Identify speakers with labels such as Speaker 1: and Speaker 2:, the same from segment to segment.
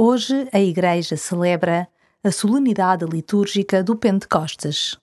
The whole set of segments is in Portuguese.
Speaker 1: Hoje a Igreja celebra a solenidade litúrgica do Pentecostes.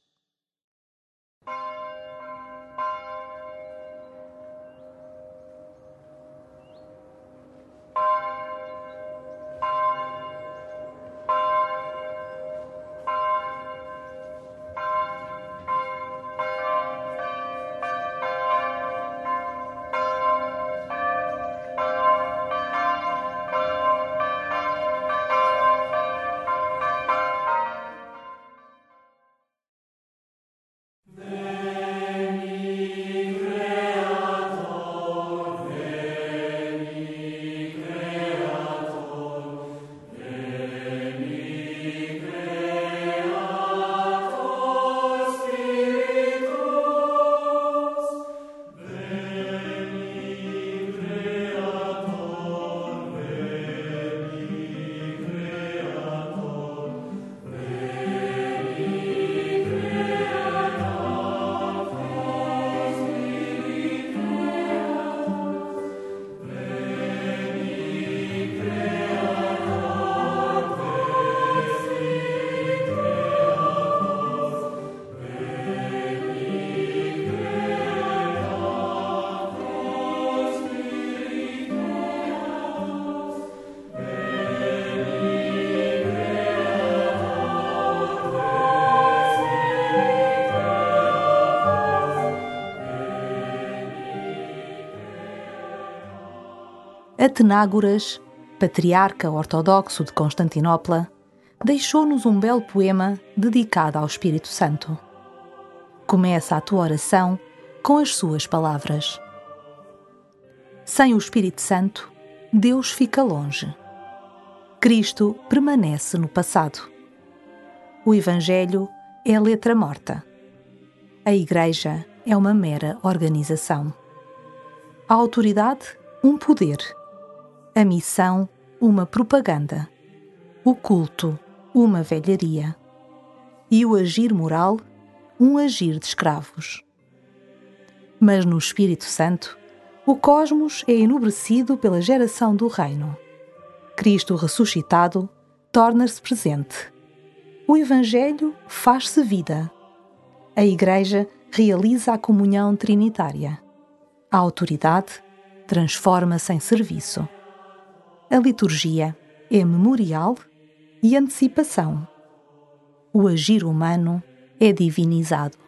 Speaker 1: Atenágoras, patriarca ortodoxo de Constantinopla, deixou-nos um belo poema dedicado ao Espírito Santo. Começa a tua oração com as suas palavras. Sem o Espírito Santo, Deus fica longe. Cristo permanece no passado. O Evangelho é letra morta. A Igreja é uma mera organização. A autoridade, um poder a missão, uma propaganda, o culto, uma velharia, e o agir moral, um agir de escravos. Mas no Espírito Santo, o cosmos é enobrecido pela geração do Reino. Cristo ressuscitado torna-se presente. O Evangelho faz-se vida. A Igreja realiza a comunhão trinitária. A autoridade transforma-se em serviço. A liturgia é memorial e antecipação. O agir humano é divinizado.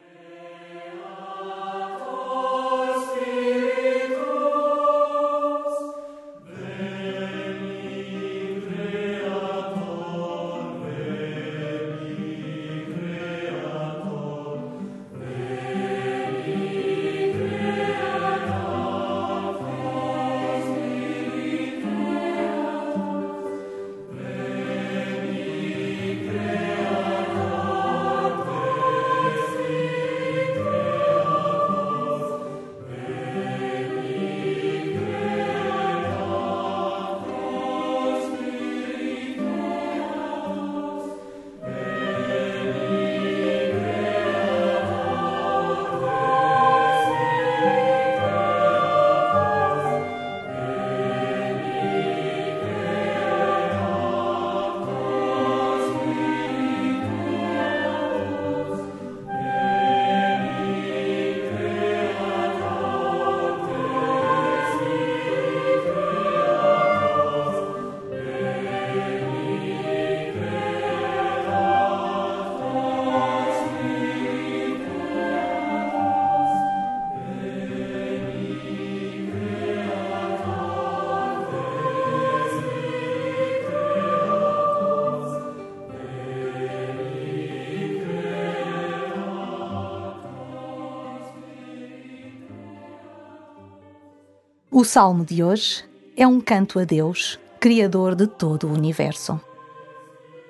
Speaker 1: O salmo de hoje é um canto a Deus, Criador de todo o universo.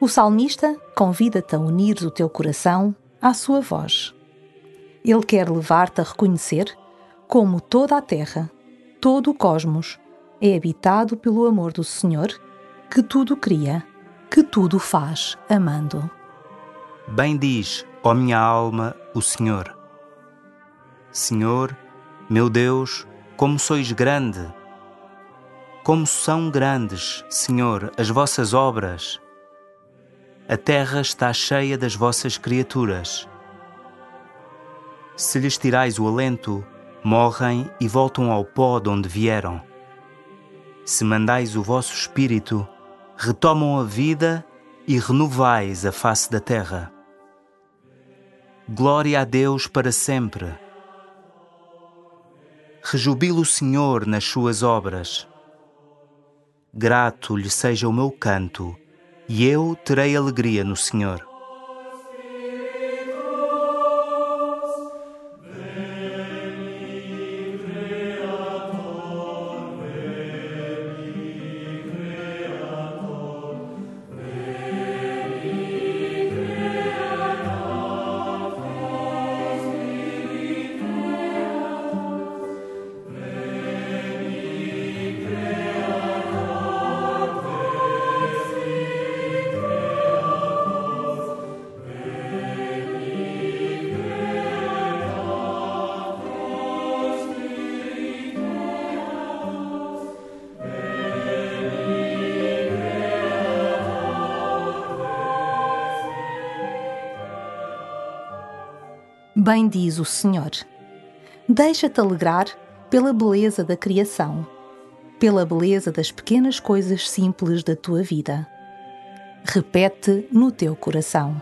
Speaker 1: O salmista convida-te a unir o teu coração à sua voz. Ele quer levar-te a reconhecer como toda a terra, todo o cosmos, é habitado pelo amor do Senhor, que tudo cria, que tudo faz amando.
Speaker 2: Bem diz, ó minha alma, o Senhor. Senhor, meu Deus, como sois grande! Como são grandes, Senhor, as vossas obras. A terra está cheia das vossas criaturas. Se lhes tirais o alento, morrem e voltam ao pó de onde vieram. Se mandais o vosso espírito, retomam a vida e renovais a face da terra. Glória a Deus para sempre. Rejubilo o Senhor nas suas obras. Grato lhe seja o meu canto, e eu terei alegria no Senhor.
Speaker 1: Bem diz o Senhor. Deixa-te alegrar pela beleza da criação, pela beleza das pequenas coisas simples da tua vida. Repete no teu coração.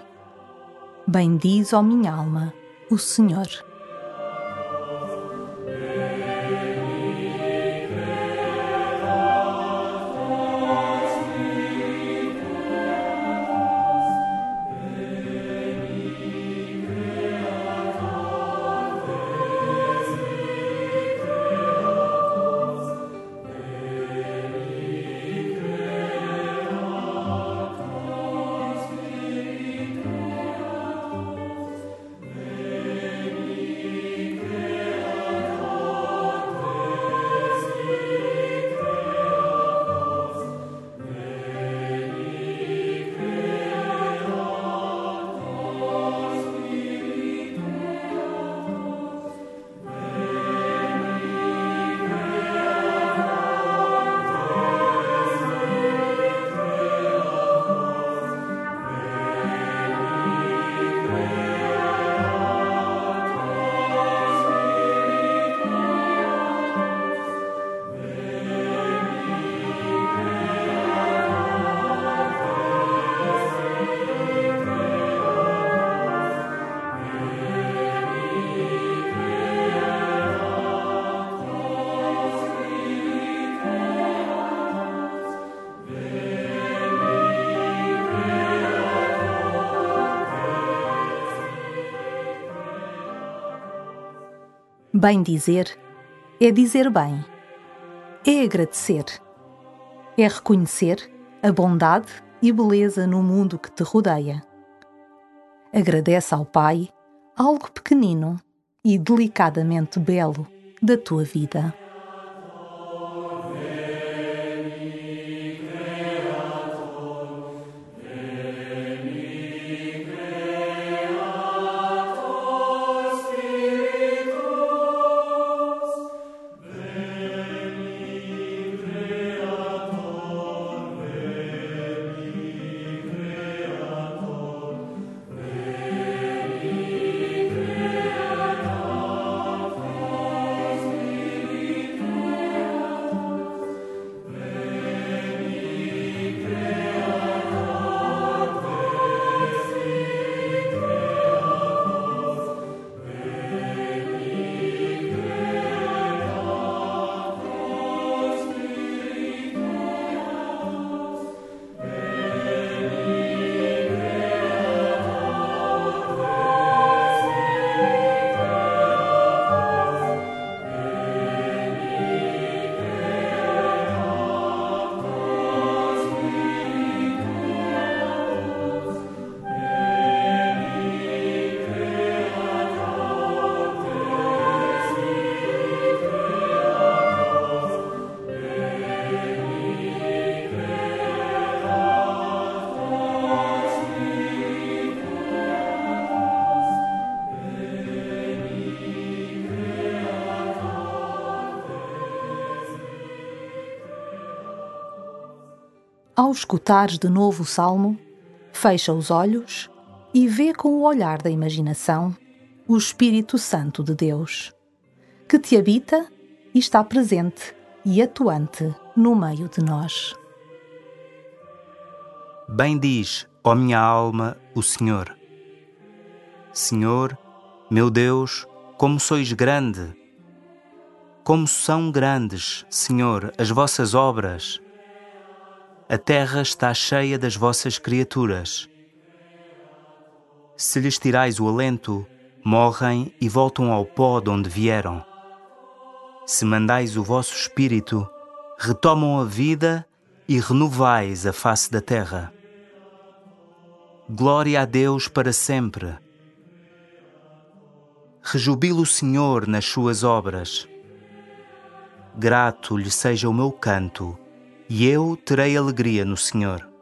Speaker 1: Bem diz, ó minha alma, o Senhor. Bem dizer é dizer bem, é agradecer, é reconhecer a bondade e beleza no mundo que te rodeia. Agradece ao Pai algo pequenino e delicadamente belo da tua vida. Ao escutares de novo o salmo, fecha os olhos e vê com o olhar da imaginação o Espírito Santo de Deus, que te habita e está presente e atuante no meio de nós.
Speaker 2: Bem diz, ó minha alma, o Senhor. Senhor, meu Deus, como sois grande! Como são grandes, Senhor, as vossas obras! A terra está cheia das vossas criaturas. Se lhes tirais o alento, morrem e voltam ao pó de onde vieram. Se mandais o vosso espírito, retomam a vida e renovais a face da terra. Glória a Deus para sempre. Rejubilo o Senhor nas suas obras. Grato lhe seja o meu canto, e eu terei alegria no Senhor.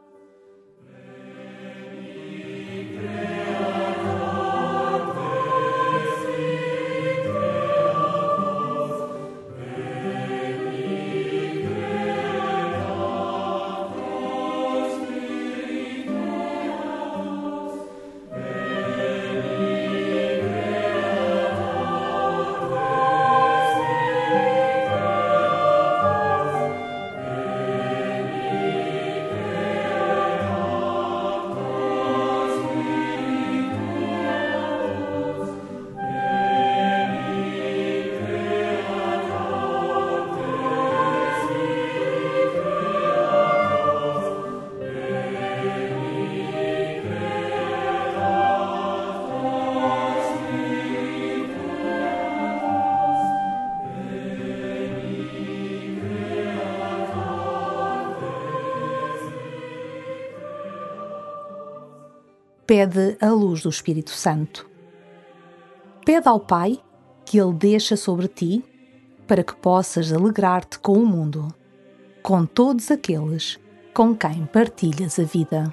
Speaker 1: Pede a luz do Espírito Santo. Pede ao Pai que Ele deixa sobre ti para que possas alegrar-te com o mundo, com todos aqueles com quem partilhas a vida.